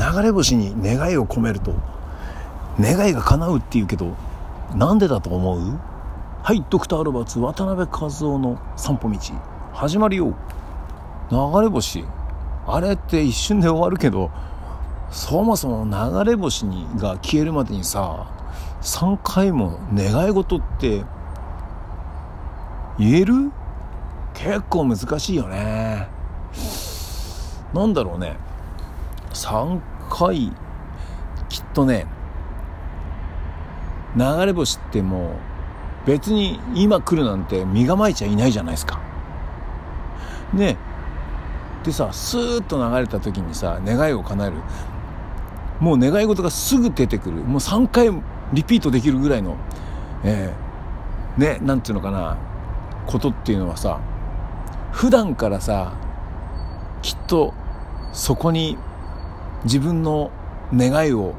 流れ星に願いを込めると願いが叶うっていうけどなんでだと思う？はいドクター・ロバーツ渡辺和夫の散歩道始まるよ。流れ星。あれって一瞬で終わるけどそもそも流れ星にが消えるまでにさ3回も願い事って言える？結構難しいよね。なんだろうね。3回。きっとね流れ星ってもう別に今来るなんて身構えちゃいないじゃないですか。ね。でさスーッと流れた時にさ願いを叶える。もう願い事がすぐ出てくる。もう3回リピートできるぐらいのえー、ねなんていうのかなことっていうのはさ普段からさきっとそこに自分の願いを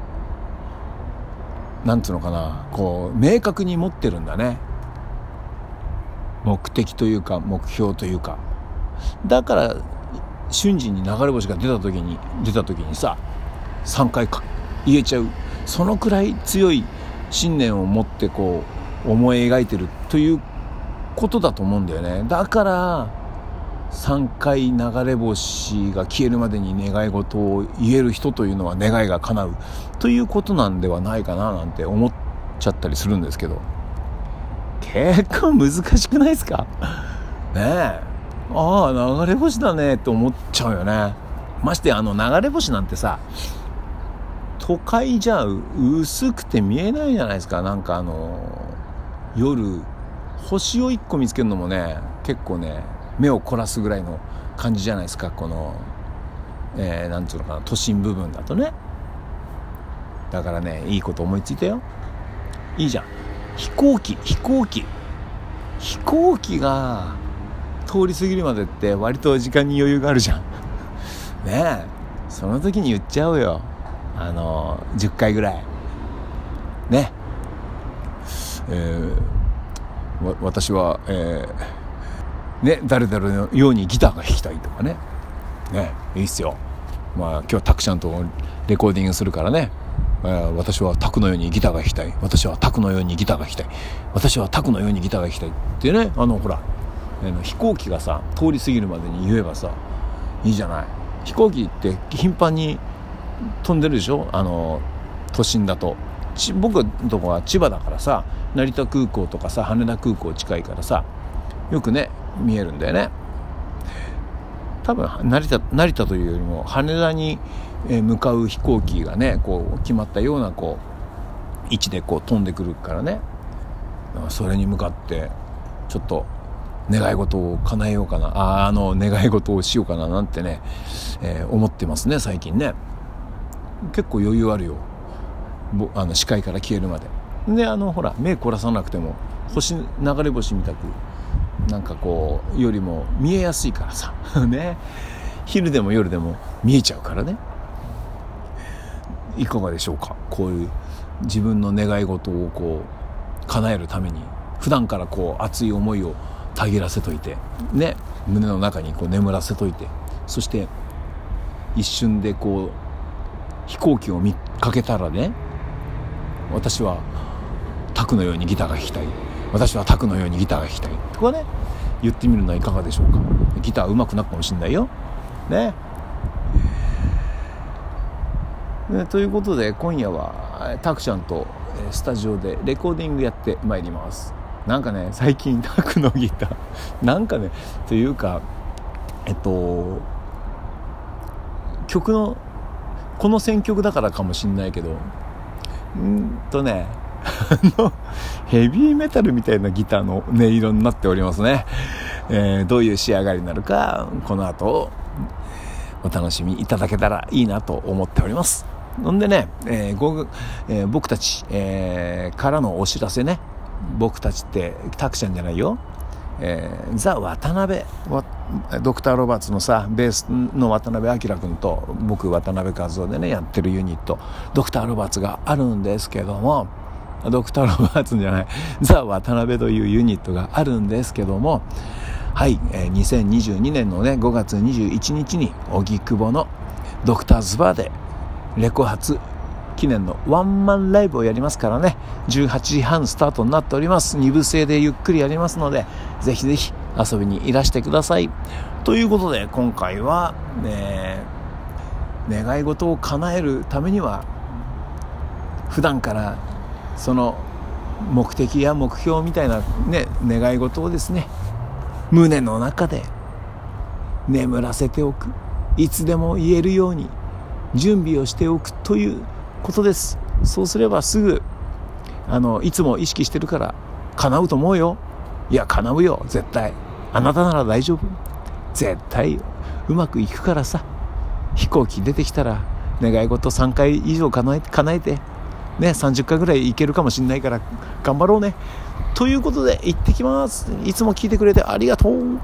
なんつうのかなこう明確に持ってるんだね。目的というか目標というか。だから瞬時に流れ星が出た時に出た時にさ3回か言えちゃう。そのくらい強い信念を持ってこう思い描いてるということだと思うんだよね。だから3回流れ星が消えるまでに願い事を言える人というのは願いが叶う。ということなんではないかななんて思っちゃったりするんですけど。結構難しくないですか？ねえ。ああ流れ星だねって思っちゃうよね。ましてあの流れ星なんてさ都会じゃ薄くて見えないじゃないですか。なんかあの夜星を1個見つけるのもね結構ね目を凝らすぐらいの感じじゃないですか。この、えー、なんつうのかな。都心部分だとね。だからねいいこと思いついたよ。いいじゃん。飛行機飛行機。飛行機が通り過ぎるまでって割と時間に余裕があるじゃん。ねえ。その時に言っちゃうよ。あの10回ぐらい。ね。えー、私は、えーね、誰々のようにギターが弾きたいとかね。ね、いいっすよ。まあ今日はタクちゃんとレコーディングするからね。私はタクのようにギターが弾きたい。私はタクのようにギターが弾きたい。私はタクのようにギターが弾きたい。ってね、あの、ほら、飛行機がさ、通り過ぎるまでに言えばさ、いいじゃない。飛行機って頻繁に飛んでるでしょ？あの、都心だと。僕のとこは千葉だからさ、成田空港とかさ、羽田空港近いからさ、よくね、見えるんだよね。多分成田成田というよりも羽田に向かう飛行機がねこう決まったようなこう位置でこう飛んでくるからね。それに向かってちょっと願い事を叶えようかな。ああの願い事をしようかななんてね、えー、思ってますね最近ね。結構余裕あるよ。あの視界から消えるまで。であのほら目凝らさなくても星流れ星みたくなんかこうよりも見えやすいからさ。ね。昼でも夜でも見えちゃうからね。いかがでしょうか？こういう自分の願い事をこう叶えるために普段からこう熱い思いをたぎらせといてね。胸の中にこう眠らせといてそして一瞬でこう飛行機を見かけたらね私はタクのようにギターが弾きたい。私はタクのようにギターが弾きたいとかね言ってみるのはいかがでしょうか。ギター上手くなるかもしんないよ。ね。ねということで今夜はタクちゃんとスタジオでレコーディングやってまいります。なんかね最近タクのギター なんかねというかえっと曲のこの選曲だからかもしんないけどうんとねあの、ヘビーメタルみたいなギターの音色になっておりますね。えー、どういう仕上がりになるか、この後、お楽しみいただけたらいいなと思っております。んでね、えーえー、僕たち、えー、からのお知らせね。僕たちって、タクちゃんじゃないよ。えー、ザ・渡辺ドクター・ロバーツのさベースの渡辺明君と僕渡辺和夫でねやってるユニットドクター・ロバーツがあるんですけどもドクター・ロバーツじゃない、ザ・渡辺というユニットがあるんですけども、はい、えー、2022年のね、5月21日に、荻窪のドクターズバーでレコ発記念のワンマンライブをやりますからね。18時半スタートになっております。2部制でゆっくりやりますのでぜひぜひ遊びにいらしてください。ということで今回は、ね、願い事を叶えるためには普段からその目的や目標みたいな、ね、願い事をですね胸の中で眠らせておく。いつでも言えるように準備をしておくということです。そうすればすぐあのいつも意識してるから叶うと思うよ。いや叶うよ。絶対。あなたなら大丈夫。絶対うまくいくからさ。飛行機出てきたら願い事3回以上叶え叶えて。ね30回ぐらいいけるかもしれないから頑張ろうね。ということで行ってきます。いつも聞いてくれてありがとう。